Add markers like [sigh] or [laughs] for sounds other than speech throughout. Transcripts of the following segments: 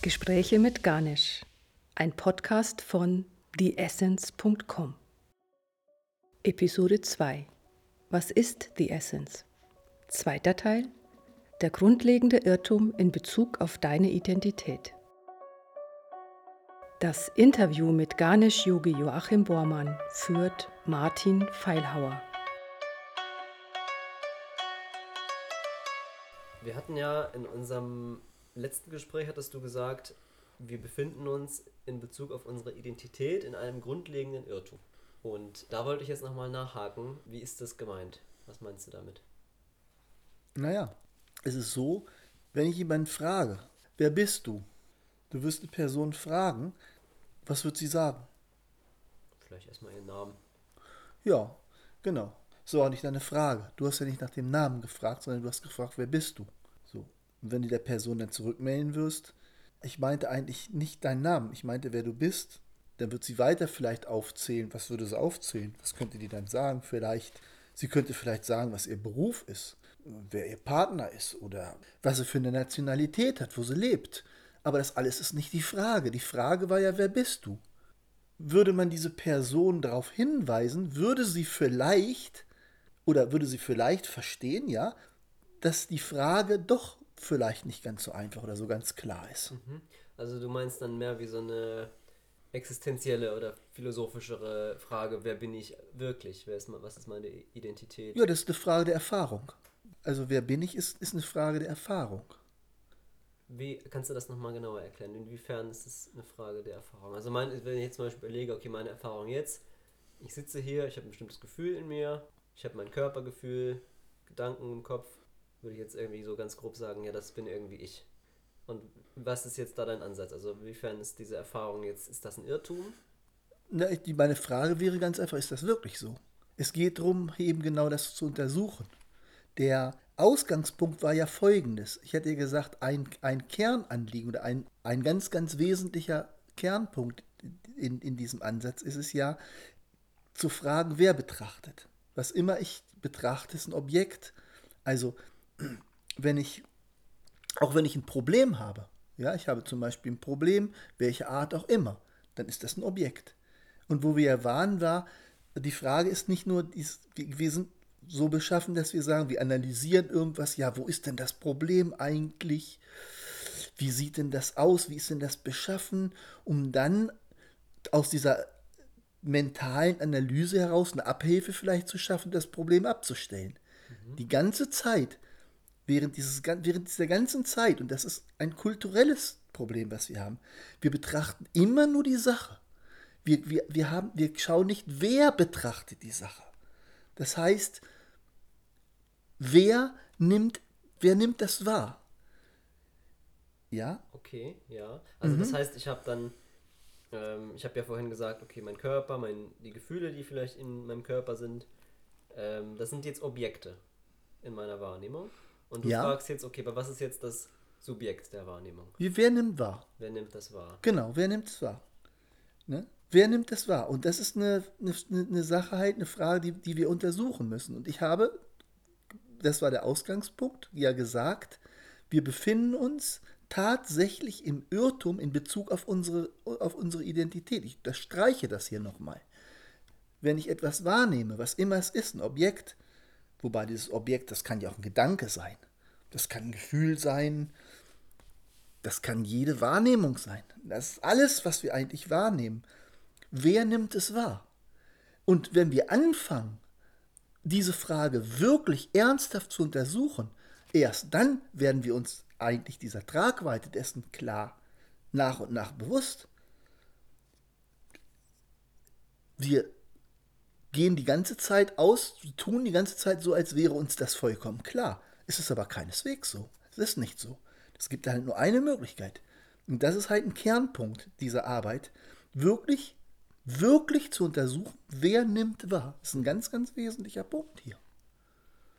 Gespräche mit Garnisch, ein Podcast von theessence.com. Episode 2 Was ist The Essence? Zweiter Teil Der grundlegende Irrtum in Bezug auf deine Identität. Das Interview mit Garnisch-Yogi Joachim Bormann führt Martin Feilhauer. Wir hatten ja in unserem letzten Gespräch, hattest du gesagt, wir befinden uns in Bezug auf unsere Identität in einem grundlegenden Irrtum. Und da wollte ich jetzt nochmal nachhaken. Wie ist das gemeint? Was meinst du damit? Naja, es ist so, wenn ich jemanden frage, wer bist du? Du wirst eine Person fragen, was wird sie sagen? Vielleicht erstmal ihren Namen. Ja, genau. So, auch nicht deine Frage. Du hast ja nicht nach dem Namen gefragt, sondern du hast gefragt, wer bist du? Und wenn du der Person dann zurückmelden wirst, ich meinte eigentlich nicht deinen Namen, ich meinte, wer du bist, dann wird sie weiter vielleicht aufzählen. Was würde sie aufzählen? Was könnte die dann sagen? Vielleicht, sie könnte vielleicht sagen, was ihr Beruf ist, wer ihr Partner ist oder was sie für eine Nationalität hat, wo sie lebt. Aber das alles ist nicht die Frage. Die Frage war ja, wer bist du? Würde man diese Person darauf hinweisen, würde sie vielleicht oder würde sie vielleicht verstehen, ja, dass die Frage doch vielleicht nicht ganz so einfach oder so ganz klar ist. Mhm. Also du meinst dann mehr wie so eine existenzielle oder philosophischere Frage, wer bin ich wirklich? Wer ist, was ist meine Identität? Ja, das ist eine Frage der Erfahrung. Also wer bin ich, ist, ist eine Frage der Erfahrung. Wie kannst du das nochmal genauer erklären? Inwiefern ist es eine Frage der Erfahrung? Also mein, wenn ich jetzt zum Beispiel überlege, okay, meine Erfahrung jetzt, ich sitze hier, ich habe ein bestimmtes Gefühl in mir, ich habe mein Körpergefühl, Gedanken im Kopf, würde ich jetzt irgendwie so ganz grob sagen, ja, das bin irgendwie ich. Und was ist jetzt da dein Ansatz? Also inwiefern ist diese Erfahrung jetzt, ist das ein Irrtum? Na, die, meine Frage wäre ganz einfach, ist das wirklich so? Es geht darum, eben genau das zu untersuchen. Der Ausgangspunkt war ja folgendes. Ich hätte gesagt, ein, ein Kernanliegen oder ein, ein ganz, ganz wesentlicher Kernpunkt in, in diesem Ansatz ist es ja, zu fragen, wer betrachtet. Was immer ich betrachte, ist ein Objekt. Also, wenn ich, auch wenn ich ein Problem habe, ja, ich habe zum Beispiel ein Problem, welche Art auch immer, dann ist das ein Objekt. Und wo wir ja waren, war, die Frage ist nicht nur, wir sind so beschaffen, dass wir sagen, wir analysieren irgendwas, ja, wo ist denn das Problem eigentlich? Wie sieht denn das aus? Wie ist denn das beschaffen? Um dann aus dieser mentalen Analyse heraus eine Abhilfe vielleicht zu schaffen, das Problem abzustellen. Mhm. Die ganze Zeit, während, dieses, während dieser ganzen Zeit, und das ist ein kulturelles Problem, was wir haben, wir betrachten immer nur die Sache. Wir, wir, wir, haben, wir schauen nicht, wer betrachtet die Sache. Das heißt, wer nimmt, wer nimmt das wahr? Ja? Okay, ja. Also mhm. das heißt, ich habe dann, ähm, ich habe ja vorhin gesagt, okay, mein Körper, mein, die Gefühle, die vielleicht in meinem Körper sind, ähm, das sind jetzt Objekte in meiner Wahrnehmung. Und du ja. fragst jetzt, okay, aber was ist jetzt das Subjekt der Wahrnehmung? Wie, wer nimmt wahr? Wer nimmt das wahr? Genau, wer nimmt es wahr? Ne? Wer nimmt das wahr? Und das ist eine, eine, eine Sache halt, eine Frage, die, die wir untersuchen müssen. Und ich habe das war der Ausgangspunkt, ja gesagt, wir befinden uns tatsächlich im Irrtum in Bezug auf unsere, auf unsere Identität. Ich das streiche das hier nochmal. Wenn ich etwas wahrnehme, was immer es ist, ein Objekt, wobei dieses Objekt, das kann ja auch ein Gedanke sein, das kann ein Gefühl sein, das kann jede Wahrnehmung sein. Das ist alles, was wir eigentlich wahrnehmen. Wer nimmt es wahr? Und wenn wir anfangen, diese Frage wirklich ernsthaft zu untersuchen, erst dann werden wir uns eigentlich dieser Tragweite dessen klar nach und nach bewusst. Wir gehen die ganze Zeit aus, tun die ganze Zeit so, als wäre uns das vollkommen klar. Es ist aber keineswegs so. Es ist nicht so. Es gibt halt nur eine Möglichkeit. Und das ist halt ein Kernpunkt dieser Arbeit, wirklich wirklich zu untersuchen, wer nimmt wahr. Das ist ein ganz, ganz wesentlicher Punkt hier.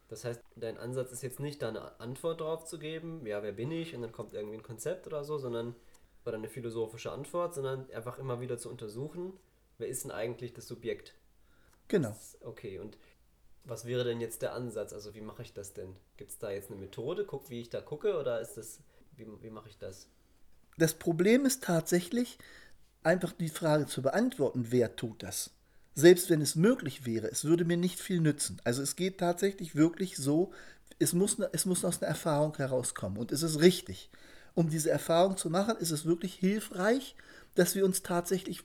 Das heißt, dein Ansatz ist jetzt nicht da eine Antwort drauf zu geben, ja, wer bin ich, und dann kommt irgendwie ein Konzept oder so, sondern, oder eine philosophische Antwort, sondern einfach immer wieder zu untersuchen, wer ist denn eigentlich das Subjekt? Genau. Okay, und was wäre denn jetzt der Ansatz? Also wie mache ich das denn? Gibt es da jetzt eine Methode? Guck, wie ich da gucke, oder ist das, wie, wie mache ich das? Das Problem ist tatsächlich, einfach die Frage zu beantworten, wer tut das? Selbst wenn es möglich wäre, es würde mir nicht viel nützen. Also es geht tatsächlich wirklich so, es muss, es muss aus einer Erfahrung herauskommen und es ist richtig. Um diese Erfahrung zu machen, ist es wirklich hilfreich, dass wir uns tatsächlich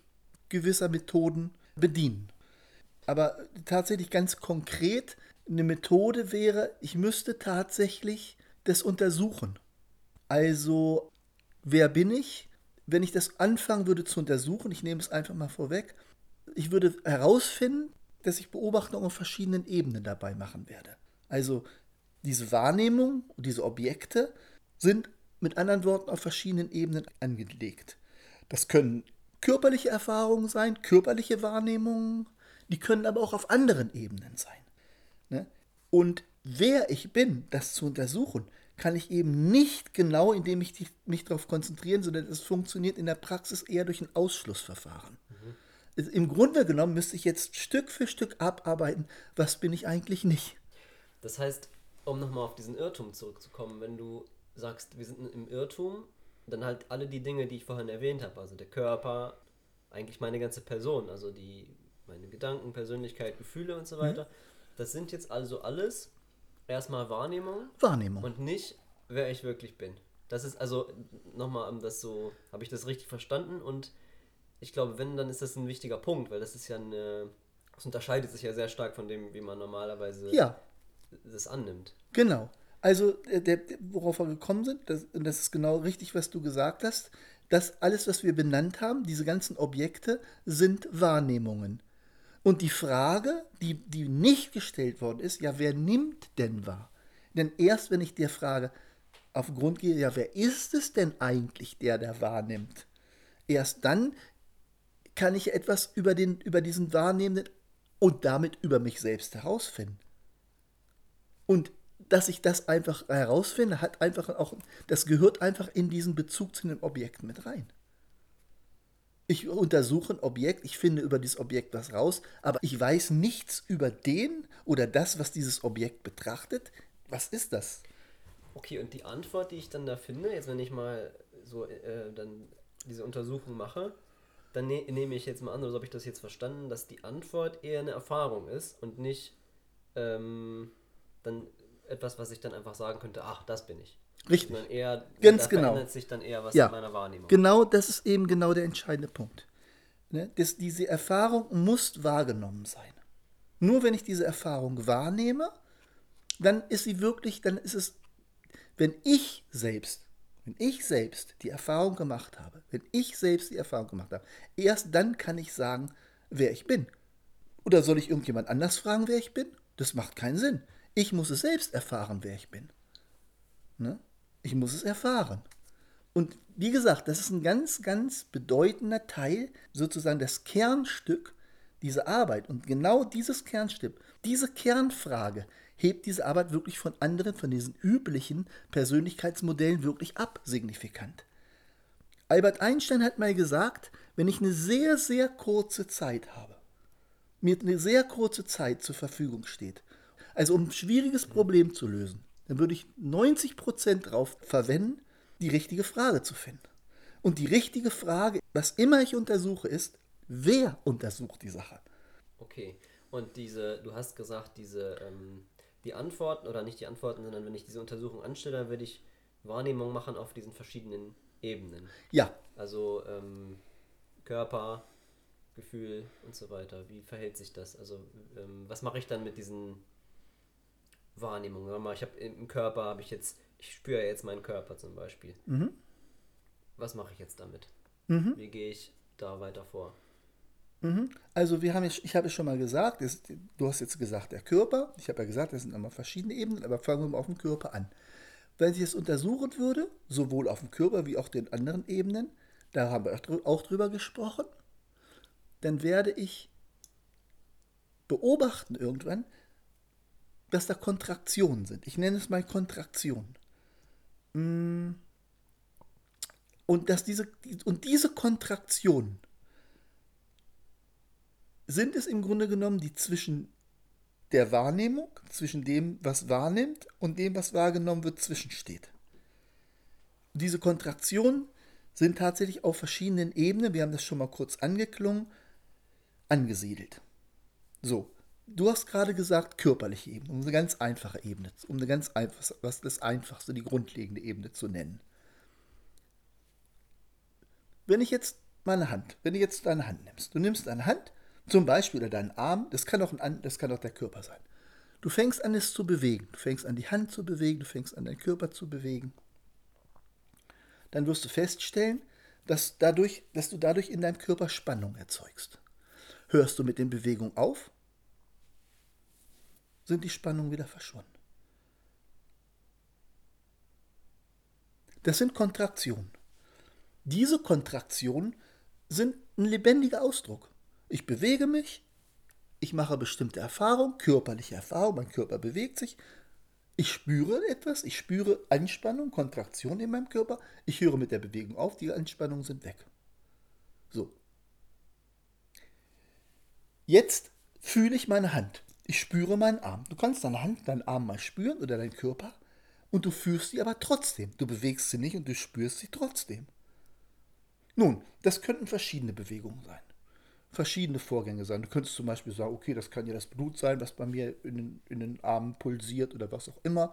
gewisser Methoden bedienen. Aber tatsächlich ganz konkret, eine Methode wäre, ich müsste tatsächlich das untersuchen. Also, wer bin ich? Wenn ich das anfangen würde zu untersuchen, ich nehme es einfach mal vorweg, ich würde herausfinden, dass ich Beobachtungen auf verschiedenen Ebenen dabei machen werde. Also diese Wahrnehmung, diese Objekte sind mit anderen Worten auf verschiedenen Ebenen angelegt. Das können körperliche Erfahrungen sein, körperliche Wahrnehmungen, die können aber auch auf anderen Ebenen sein. Ne? Und wer ich bin, das zu untersuchen, kann ich eben nicht genau, indem ich mich darauf konzentrieren, sondern es funktioniert in der Praxis eher durch ein Ausschlussverfahren. Mhm. Im Grunde genommen müsste ich jetzt Stück für Stück abarbeiten, was bin ich eigentlich nicht. Das heißt, um nochmal auf diesen Irrtum zurückzukommen, wenn du sagst, wir sind im Irrtum, dann halt alle die Dinge, die ich vorhin erwähnt habe, also der Körper, eigentlich meine ganze Person, also die meine Gedanken, Persönlichkeit, Gefühle und so weiter. Mhm. Das sind jetzt also alles erstmal Wahrnehmung. Wahrnehmung. Und nicht, wer ich wirklich bin. Das ist also nochmal, um das so, habe ich das richtig verstanden? Und ich glaube, wenn, dann ist das ein wichtiger Punkt, weil das ist ja eine, das unterscheidet sich ja sehr stark von dem, wie man normalerweise ja. das annimmt. Genau. Also, äh, der, worauf wir gekommen sind, das, und das ist genau richtig, was du gesagt hast, dass alles, was wir benannt haben, diese ganzen Objekte, sind Wahrnehmungen. Und die Frage, die, die nicht gestellt worden ist, ja, wer nimmt denn wahr? Denn erst wenn ich dir frage, auf den Grund gehe, ja, wer ist es denn eigentlich, der da wahrnimmt? Erst dann kann ich etwas über, den, über diesen Wahrnehmenden und damit über mich selbst herausfinden. Und dass ich das einfach herausfinde, hat einfach auch, das gehört einfach in diesen Bezug zu den Objekten mit rein. Ich untersuche ein Objekt, ich finde über dieses Objekt was raus, aber ich weiß nichts über den oder das, was dieses Objekt betrachtet. Was ist das? Okay, und die Antwort, die ich dann da finde, jetzt wenn ich mal so äh, dann diese Untersuchung mache, dann ne nehme ich jetzt mal an, so habe ich das jetzt verstanden, dass die Antwort eher eine Erfahrung ist und nicht ähm, dann etwas, was ich dann einfach sagen könnte, ach, das bin ich. Richtig. Eher, Ganz genau. sich dann eher was ja. in meiner Wahrnehmung. Genau, das ist eben genau der entscheidende Punkt. Ne? Das, diese Erfahrung muss wahrgenommen sein. Nur wenn ich diese Erfahrung wahrnehme, dann ist sie wirklich, dann ist es, wenn ich selbst, wenn ich selbst die Erfahrung gemacht habe, wenn ich selbst die Erfahrung gemacht habe, erst dann kann ich sagen, wer ich bin. Oder soll ich irgendjemand anders fragen, wer ich bin? Das macht keinen Sinn. Ich muss es selbst erfahren, wer ich bin. Ne? Ich muss es erfahren. Und wie gesagt, das ist ein ganz, ganz bedeutender Teil, sozusagen das Kernstück dieser Arbeit. Und genau dieses Kernstück, diese Kernfrage, hebt diese Arbeit wirklich von anderen, von diesen üblichen Persönlichkeitsmodellen wirklich ab, signifikant. Albert Einstein hat mal gesagt, wenn ich eine sehr, sehr kurze Zeit habe, mir eine sehr kurze Zeit zur Verfügung steht, also um ein schwieriges Problem zu lösen, dann würde ich 90 Prozent darauf verwenden, die richtige Frage zu finden. Und die richtige Frage, was immer ich untersuche, ist, wer untersucht die Sache? Okay. Und diese, du hast gesagt, diese, ähm, die Antworten, oder nicht die Antworten, sondern wenn ich diese Untersuchung anstelle, dann würde ich Wahrnehmung machen auf diesen verschiedenen Ebenen. Ja. Also ähm, Körper, Gefühl und so weiter. Wie verhält sich das? Also ähm, was mache ich dann mit diesen Wahrnehmung. Ich habe im Körper habe ich jetzt, ich spüre jetzt meinen Körper zum Beispiel. Mhm. Was mache ich jetzt damit? Mhm. Wie gehe ich da weiter vor? Mhm. Also wir haben ich habe es schon mal gesagt, du hast jetzt gesagt, der Körper, ich habe ja gesagt, das sind nochmal verschiedene Ebenen, aber fangen wir mal auf dem Körper an. Wenn ich es untersuchen würde, sowohl auf dem Körper wie auch den anderen Ebenen, da haben wir auch drüber gesprochen, dann werde ich beobachten irgendwann, dass da Kontraktionen sind. Ich nenne es mal Kontraktionen. Mm. Und, dass diese, und diese Kontraktionen sind es im Grunde genommen, die zwischen der Wahrnehmung, zwischen dem, was wahrnimmt und dem, was wahrgenommen wird, zwischensteht. Diese Kontraktionen sind tatsächlich auf verschiedenen Ebenen, wir haben das schon mal kurz angeklungen, angesiedelt. So, du hast gerade gesagt, körperliche Ebene, um eine ganz einfache Ebene, um eine ganz einfach, was das einfachste, die grundlegende Ebene zu nennen. Wenn ich jetzt meine Hand, wenn du jetzt deine Hand nimmst, du nimmst deine Hand, zum Beispiel oder deinen Arm, das kann auch, ein, das kann auch der Körper sein. Du fängst an, es zu bewegen. Du fängst an, die Hand zu bewegen, du fängst an, deinen Körper zu bewegen. Dann wirst du feststellen, dass, dadurch, dass du dadurch in deinem Körper Spannung erzeugst. Hörst du mit den Bewegungen auf, sind die Spannungen wieder verschwunden. Das sind Kontraktionen. Diese Kontraktionen sind ein lebendiger Ausdruck. Ich bewege mich, ich mache bestimmte Erfahrungen, körperliche Erfahrungen, mein Körper bewegt sich, ich spüre etwas, ich spüre Anspannung, Kontraktion in meinem Körper, ich höre mit der Bewegung auf, die Anspannungen sind weg. So. Jetzt fühle ich meine Hand. Ich spüre meinen Arm. Du kannst deine Hand, deinen Arm mal spüren oder deinen Körper und du fühlst sie aber trotzdem. Du bewegst sie nicht und du spürst sie trotzdem. Nun, das könnten verschiedene Bewegungen sein. Verschiedene Vorgänge sein. Du könntest zum Beispiel sagen, okay, das kann ja das Blut sein, was bei mir in den, in den Armen pulsiert oder was auch immer.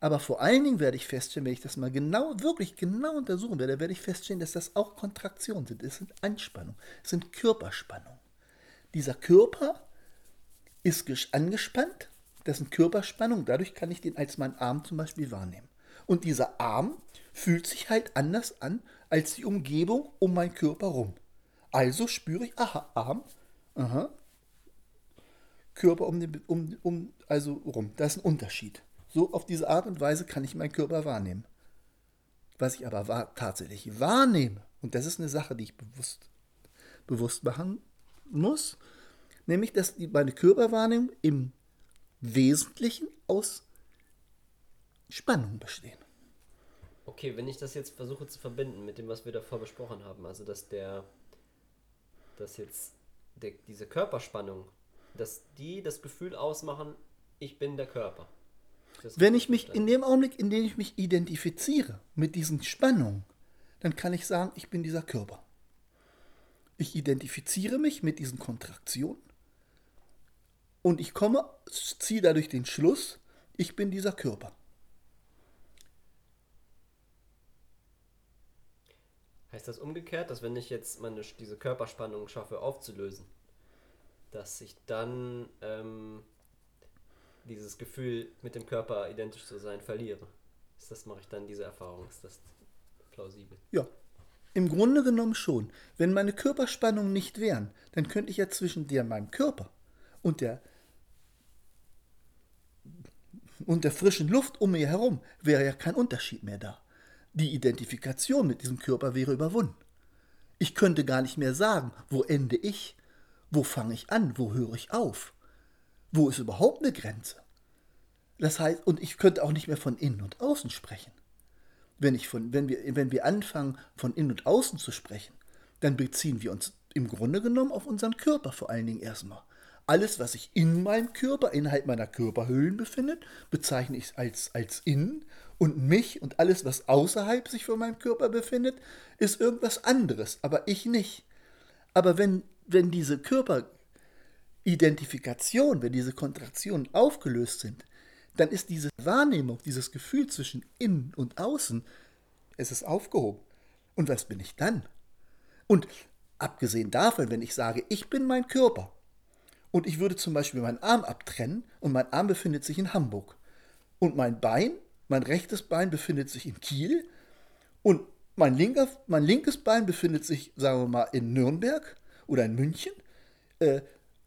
Aber vor allen Dingen werde ich feststellen, wenn ich das mal genau, wirklich genau untersuchen werde, werde ich feststellen, dass das auch Kontraktionen sind. Es sind Anspannungen, es sind Körperspannungen. Dieser Körper ist angespannt, das sind Körperspannungen, dadurch kann ich den als meinen Arm zum Beispiel wahrnehmen. Und dieser Arm fühlt sich halt anders an als die Umgebung um meinen Körper rum. Also spüre ich, aha, Arm, aha, Körper um, den, um, um, also rum. Das ist ein Unterschied. So auf diese Art und Weise kann ich meinen Körper wahrnehmen. Was ich aber wahr, tatsächlich wahrnehme, und das ist eine Sache, die ich bewusst, bewusst machen muss, nämlich, dass die, meine Körperwahrnehmung im Wesentlichen aus Spannung bestehen. Okay, wenn ich das jetzt versuche zu verbinden mit dem, was wir davor besprochen haben, also dass der, dass jetzt der, diese Körperspannung, dass die das Gefühl ausmachen, ich bin der Körper. Wenn ich mich in dem Augenblick, in dem ich mich identifiziere mit diesen Spannungen, dann kann ich sagen, ich bin dieser Körper. Ich identifiziere mich mit diesen Kontraktionen und ich komme, ziehe dadurch den Schluss, ich bin dieser Körper. Heißt das umgekehrt, dass wenn ich jetzt meine, diese Körperspannung schaffe aufzulösen, dass ich dann ähm, dieses Gefühl, mit dem Körper identisch zu sein, verliere? Ist das, mache ich dann diese Erfahrung? Ist das plausibel? Ja, im Grunde genommen schon. Wenn meine Körperspannungen nicht wären, dann könnte ich ja zwischen der meinem Körper und der und der frischen Luft um mir herum wäre ja kein Unterschied mehr da. Die Identifikation mit diesem Körper wäre überwunden. Ich könnte gar nicht mehr sagen, wo ende ich, wo fange ich an, wo höre ich auf, wo ist überhaupt eine Grenze. Das heißt, und ich könnte auch nicht mehr von innen und außen sprechen. Wenn, ich von, wenn, wir, wenn wir anfangen, von innen und außen zu sprechen, dann beziehen wir uns im Grunde genommen auf unseren Körper vor allen Dingen erstmal. Alles, was sich in meinem Körper, innerhalb meiner Körperhöhlen befindet, bezeichne ich als, als innen und mich und alles, was außerhalb sich von meinem Körper befindet, ist irgendwas anderes, aber ich nicht. Aber wenn, wenn diese Körperidentifikation, wenn diese Kontraktionen aufgelöst sind, dann ist diese Wahrnehmung, dieses Gefühl zwischen innen und außen, es ist aufgehoben. Und was bin ich dann? Und abgesehen davon, wenn ich sage, ich bin mein Körper und ich würde zum Beispiel meinen Arm abtrennen und mein Arm befindet sich in Hamburg und mein Bein mein rechtes Bein befindet sich in Kiel und mein, linker, mein linkes Bein befindet sich, sagen wir mal, in Nürnberg oder in München. Äh,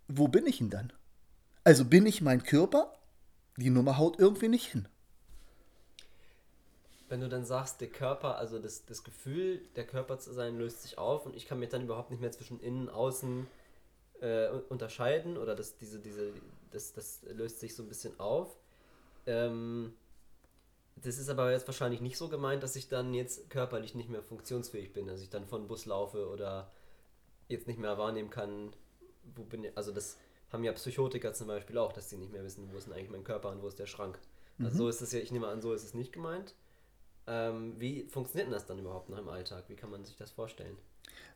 wo bin ich denn dann? Also bin ich mein Körper? Die Nummer haut irgendwie nicht hin. Wenn du dann sagst, der Körper, also das, das Gefühl, der Körper zu sein, löst sich auf und ich kann mir dann überhaupt nicht mehr zwischen innen, außen äh, unterscheiden oder das, diese, diese, das, das löst sich so ein bisschen auf. Ähm, das ist aber jetzt wahrscheinlich nicht so gemeint, dass ich dann jetzt körperlich nicht mehr funktionsfähig bin, dass ich dann von Bus laufe oder jetzt nicht mehr wahrnehmen kann, wo bin ich. Also das haben ja Psychotiker zum Beispiel auch, dass sie nicht mehr wissen, wo ist denn eigentlich mein Körper und wo ist der Schrank. Also mhm. so ist es ja, ich nehme an, so ist es nicht gemeint. Ähm, wie funktioniert denn das dann überhaupt noch im Alltag? Wie kann man sich das vorstellen?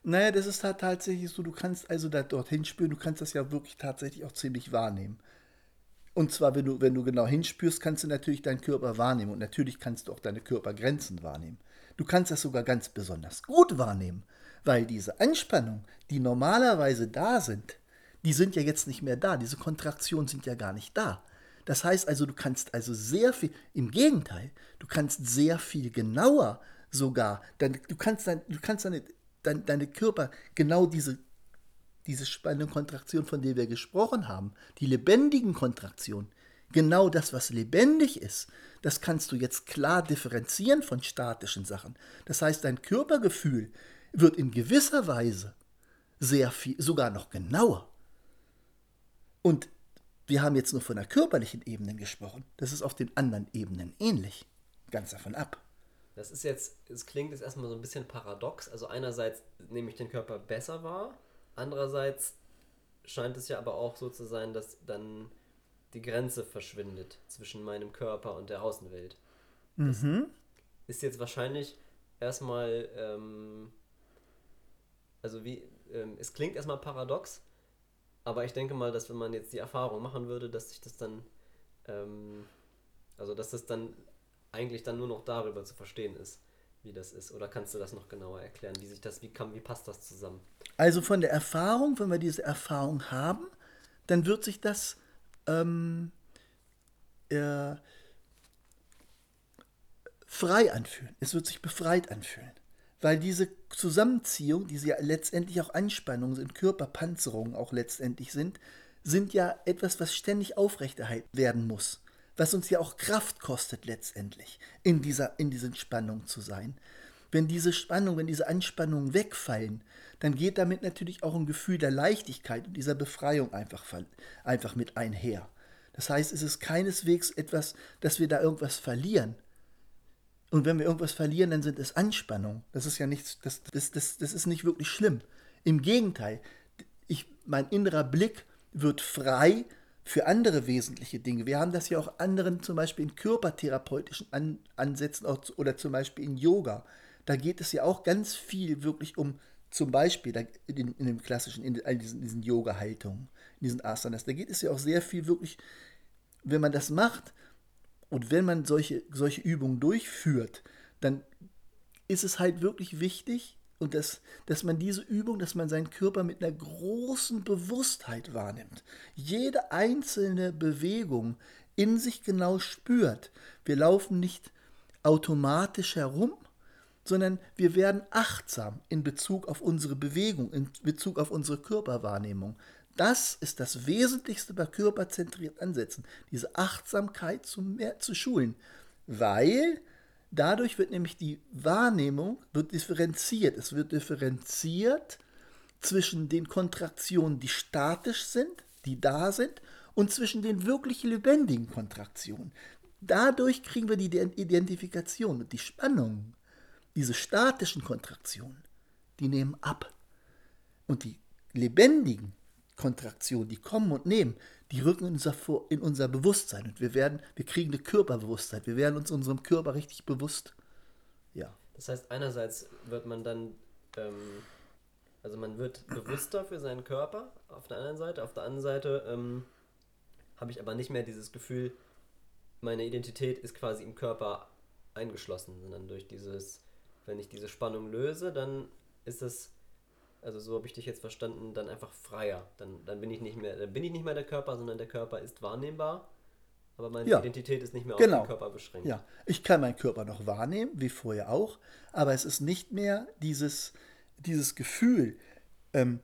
Naja, das ist halt tatsächlich so, du kannst also da dorthin spüren, du kannst das ja wirklich tatsächlich auch ziemlich wahrnehmen. Und zwar, wenn du, wenn du genau hinspürst, kannst du natürlich deinen Körper wahrnehmen und natürlich kannst du auch deine Körpergrenzen wahrnehmen. Du kannst das sogar ganz besonders gut wahrnehmen, weil diese Anspannung, die normalerweise da sind, die sind ja jetzt nicht mehr da. Diese Kontraktionen sind ja gar nicht da. Das heißt also, du kannst also sehr viel, im Gegenteil, du kannst sehr viel genauer sogar, dann, du kannst, dann, du kannst deine, dein, deine Körper genau diese, diese spannende Kontraktion, von der wir gesprochen haben, die lebendigen Kontraktionen, genau das, was lebendig ist, das kannst du jetzt klar differenzieren von statischen Sachen. Das heißt, dein Körpergefühl wird in gewisser Weise sehr viel, sogar noch genauer. Und wir haben jetzt nur von der körperlichen Ebene gesprochen. Das ist auf den anderen Ebenen ähnlich. Ganz davon ab. Das ist jetzt, es klingt jetzt erstmal so ein bisschen paradox. Also einerseits nehme ich den Körper besser wahr, andererseits scheint es ja aber auch so zu sein, dass dann die Grenze verschwindet zwischen meinem Körper und der Außenwelt. Mhm. Ist jetzt wahrscheinlich erstmal, ähm, also wie, ähm, es klingt erstmal paradox, aber ich denke mal, dass wenn man jetzt die Erfahrung machen würde, dass sich das dann, ähm, also dass das dann eigentlich dann nur noch darüber zu verstehen ist, wie das ist. Oder kannst du das noch genauer erklären, wie sich das, wie kann, wie passt das zusammen? Also von der Erfahrung, wenn wir diese Erfahrung haben, dann wird sich das ähm, äh, frei anfühlen. Es wird sich befreit anfühlen. Weil diese Zusammenziehung, die ja letztendlich auch Anspannungen sind, Körperpanzerungen auch letztendlich sind, sind ja etwas, was ständig aufrechterhalten werden muss. Was uns ja auch Kraft kostet letztendlich, in dieser, in diesen Spannungen zu sein. Wenn diese Spannung, wenn diese Anspannungen wegfallen, dann geht damit natürlich auch ein Gefühl der Leichtigkeit und dieser Befreiung einfach, einfach mit einher. Das heißt, es ist keineswegs etwas, dass wir da irgendwas verlieren, und wenn wir irgendwas verlieren, dann sind es Anspannungen. Das ist ja nichts, das, das, das, das ist nicht wirklich schlimm. Im Gegenteil, ich, mein innerer Blick wird frei für andere wesentliche Dinge. Wir haben das ja auch anderen, zum Beispiel in körpertherapeutischen An Ansätzen oder zum Beispiel in Yoga. Da geht es ja auch ganz viel wirklich um, zum Beispiel in, in dem klassischen, in, diesen, diesen Yoga-Haltungen, in diesen Asanas, da geht es ja auch sehr viel wirklich, wenn man das macht, und wenn man solche, solche Übungen durchführt, dann ist es halt wirklich wichtig, und das, dass man diese Übung, dass man seinen Körper mit einer großen Bewusstheit wahrnimmt. Jede einzelne Bewegung in sich genau spürt. Wir laufen nicht automatisch herum, sondern wir werden achtsam in Bezug auf unsere Bewegung, in Bezug auf unsere Körperwahrnehmung. Das ist das Wesentlichste bei körperzentriert Ansätzen, diese Achtsamkeit zu, mehr, zu schulen, weil dadurch wird nämlich die Wahrnehmung wird differenziert. Es wird differenziert zwischen den Kontraktionen, die statisch sind, die da sind, und zwischen den wirklich lebendigen Kontraktionen. Dadurch kriegen wir die Identifikation und die Spannung. Diese statischen Kontraktionen, die nehmen ab. Und die lebendigen, Kontraktion, die kommen und nehmen, die rücken in unser, in unser Bewusstsein. Und wir werden, wir kriegen eine Körperbewusstheit, wir werden uns unserem Körper richtig bewusst. Ja. Das heißt, einerseits wird man dann, ähm, also man wird bewusster für seinen Körper auf der einen Seite, auf der anderen Seite ähm, habe ich aber nicht mehr dieses Gefühl, meine Identität ist quasi im Körper eingeschlossen, sondern durch dieses, wenn ich diese Spannung löse, dann ist es also so habe ich dich jetzt verstanden, dann einfach freier. Dann, dann bin ich nicht mehr, dann bin ich nicht mehr der Körper, sondern der Körper ist wahrnehmbar. Aber meine ja, Identität ist nicht mehr genau. auf den Körper beschränkt. Ja, ich kann meinen Körper noch wahrnehmen, wie vorher auch, aber es ist nicht mehr dieses, dieses Gefühl, ähm,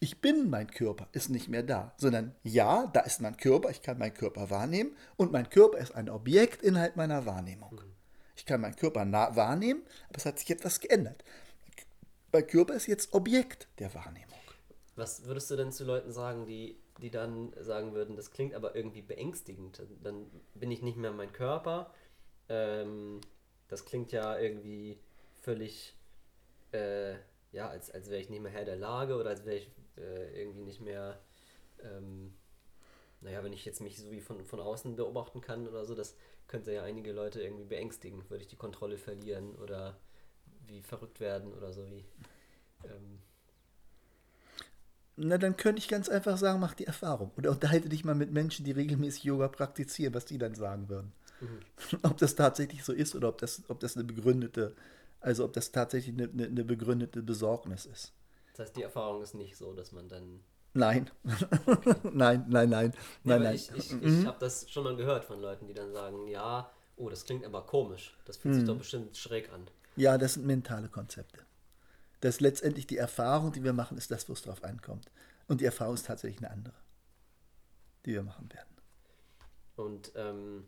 ich bin mein Körper, ist nicht mehr da, sondern ja, da ist mein Körper, ich kann meinen Körper wahrnehmen und mein Körper ist ein Objekt innerhalb meiner Wahrnehmung. Mhm. Ich kann meinen Körper wahrnehmen, aber es hat sich etwas geändert. Mein Körper ist jetzt Objekt der Wahrnehmung. Was würdest du denn zu Leuten sagen, die, die dann sagen würden, das klingt aber irgendwie beängstigend? Dann bin ich nicht mehr mein Körper. Ähm, das klingt ja irgendwie völlig, äh, ja, als, als wäre ich nicht mehr Herr der Lage oder als wäre ich äh, irgendwie nicht mehr, ähm, naja, wenn ich jetzt mich so wie von, von außen beobachten kann oder so, das könnte ja einige Leute irgendwie beängstigen. Würde ich die Kontrolle verlieren oder wie verrückt werden oder so wie. Ähm, Na, dann könnte ich ganz einfach sagen, mach die Erfahrung. Oder unterhalte dich mal mit Menschen, die regelmäßig Yoga praktizieren, was die dann sagen würden. [laughs] Ob das tatsächlich so ist oder ob das, ob das eine begründete, also ob das tatsächlich eine, eine, eine begründete Besorgnis ist. das heißt, die Erfahrung ist nicht so, dass man dann. Nein. [laughs] nein, nein, nein. Nein, aber nein. ich ich, ich habe das schon mal gehört von Leuten, die dann sagen, ja, oh, das klingt aber komisch. Das fühlt Mhm. sich doch bestimmt schräg an. Ja, das sind mentale Konzepte. Das ist letztendlich die Erfahrung, die wir machen, ist das, wo es drauf ankommt. Und die Erfahrung ist tatsächlich eine andere, die wir machen werden. Und ähm,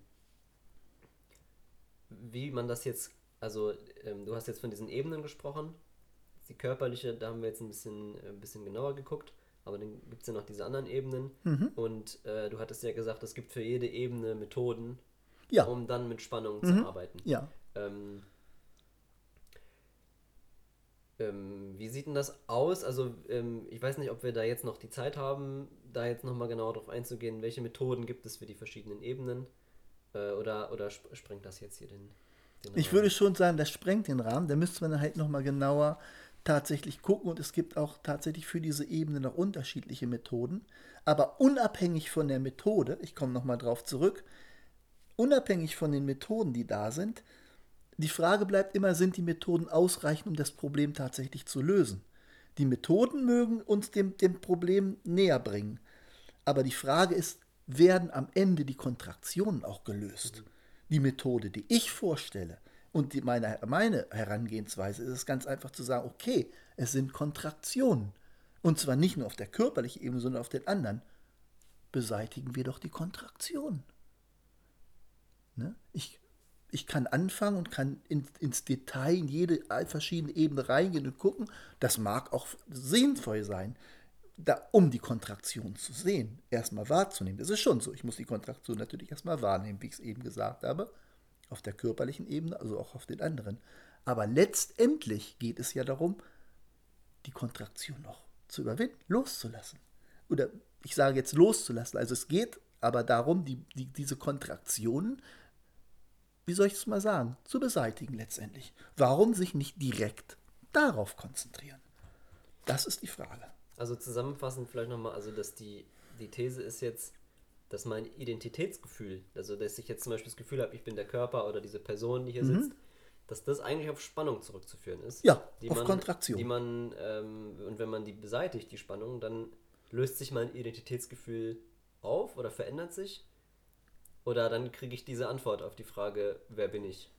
wie man das jetzt, also ähm, du hast jetzt von diesen Ebenen gesprochen. Die körperliche, da haben wir jetzt ein bisschen, äh, ein bisschen genauer geguckt, aber dann gibt es ja noch diese anderen Ebenen. Mhm. Und äh, du hattest ja gesagt, es gibt für jede Ebene Methoden, Ja, um dann mit Spannung Mhm. zu arbeiten. ja. Ähm, ähm, wie sieht denn das aus? Also ähm, ich weiß nicht, ob wir da jetzt noch die Zeit haben, da jetzt nochmal genauer drauf einzugehen. Welche Methoden gibt es für die verschiedenen Ebenen? Äh, oder, oder sp sprengt das jetzt hier den, den Ich Rahmen? würde schon sagen, das sprengt den Rahmen. Da müsste man dann halt nochmal genauer tatsächlich gucken. Und es gibt auch tatsächlich für diese Ebene noch unterschiedliche Methoden. Aber unabhängig von der Methode, ich komme nochmal drauf zurück, unabhängig von den Methoden, die da sind, die Frage bleibt immer, sind die Methoden ausreichend, um das Problem tatsächlich zu lösen? Die Methoden mögen uns dem, dem Problem näher bringen. Aber die Frage ist, werden am Ende die Kontraktionen auch gelöst? Die Methode, die ich vorstelle und die meine, meine Herangehensweise ist es ganz einfach zu sagen, okay, es sind Kontraktionen. Und zwar nicht nur auf der körperlichen Ebene, sondern auf den anderen. Beseitigen wir doch die Kontraktionen. Ne? Ich, ich kann anfangen und kann in, ins Detail in jede verschiedene Ebene reingehen und gucken. Das mag auch sinnvoll sein, da, um die Kontraktion zu sehen, erstmal wahrzunehmen. Das ist schon so. Ich muss die Kontraktion natürlich erstmal wahrnehmen, wie ich es eben gesagt habe, auf der körperlichen Ebene, also auch auf den anderen. Aber letztendlich geht es ja darum, die Kontraktion noch zu überwinden, loszulassen. Oder ich sage jetzt loszulassen. Also es geht aber darum, die, die, diese Kontraktionen, wie soll ich es mal sagen, zu beseitigen letztendlich. Warum sich nicht direkt darauf konzentrieren? Das ist die Frage. Also zusammenfassend vielleicht nochmal, also dass die, die These ist jetzt, dass mein Identitätsgefühl, also dass ich jetzt zum Beispiel das Gefühl habe, ich bin der Körper oder diese Person, die hier sitzt, dass das eigentlich auf Spannung zurückzuführen ist. Mhm. Ja, die auf man, Kontraktion. Die man, ähm, und wenn man die beseitigt, die Spannung, dann löst sich mein Identitätsgefühl auf oder verändert sich. Oder dann kriege ich diese Antwort auf die Frage, wer bin ich?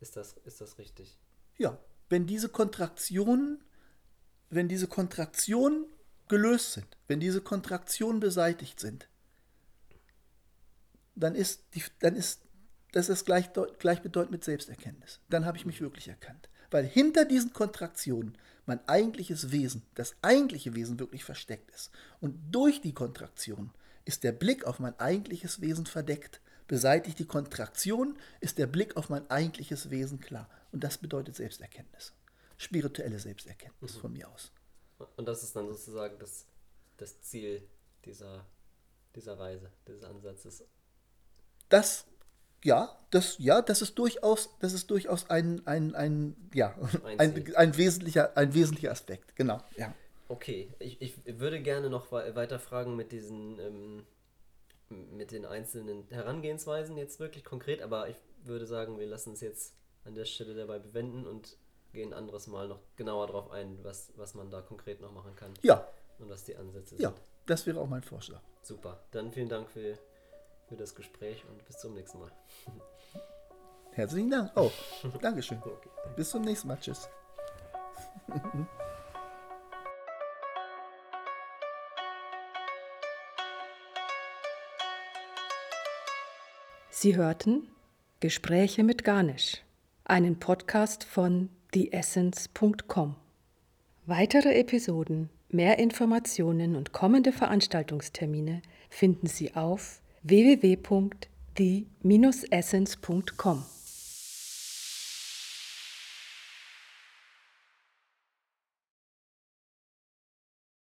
Ist das, ist das richtig? Ja, wenn diese Kontraktionen, wenn diese Kontraktionen gelöst sind, wenn diese Kontraktionen beseitigt sind, dann ist, die, dann ist das ist gleich, gleichbedeutend mit Selbsterkenntnis. Dann habe ich mich wirklich erkannt. Weil hinter diesen Kontraktionen mein eigentliches Wesen, das eigentliche Wesen wirklich versteckt ist. Und durch die Kontraktion ist der Blick auf mein eigentliches Wesen verdeckt. Beseitigt die Kontraktion, ist der Blick auf mein eigentliches Wesen klar. Und das bedeutet Selbsterkenntnis. Spirituelle Selbsterkenntnis von mir aus. Und das ist dann sozusagen das, das Ziel dieser, dieser Reise, dieses Ansatzes. Das, ja, das, ja, das ist durchaus, das ist durchaus ein, ein, ein, ja, Ein ein, ein, wesentlicher, ein wesentlicher Aspekt, genau. Ja. Okay, ich, ich würde gerne noch wei- weiter fragen mit diesen, ähm, mit den einzelnen Herangehensweisen jetzt wirklich konkret, aber ich würde sagen, wir lassen es jetzt an der Stelle dabei bewenden und gehen anderes Mal noch genauer darauf ein, was, was man da konkret noch machen kann ja, und was die Ansätze ja, sind. das wäre auch mein Vorschlag. Super, dann vielen Dank für, für das Gespräch und bis zum nächsten Mal. Herzlichen Dank. Oh, [laughs] Dankeschön. Okay. Bis zum nächsten Mal. Tschüss. [laughs] Sie hörten Gespräche mit Ganesh, einen Podcast von theessence.com. Weitere Episoden, mehr Informationen und kommende Veranstaltungstermine finden Sie auf www.the-essence.com.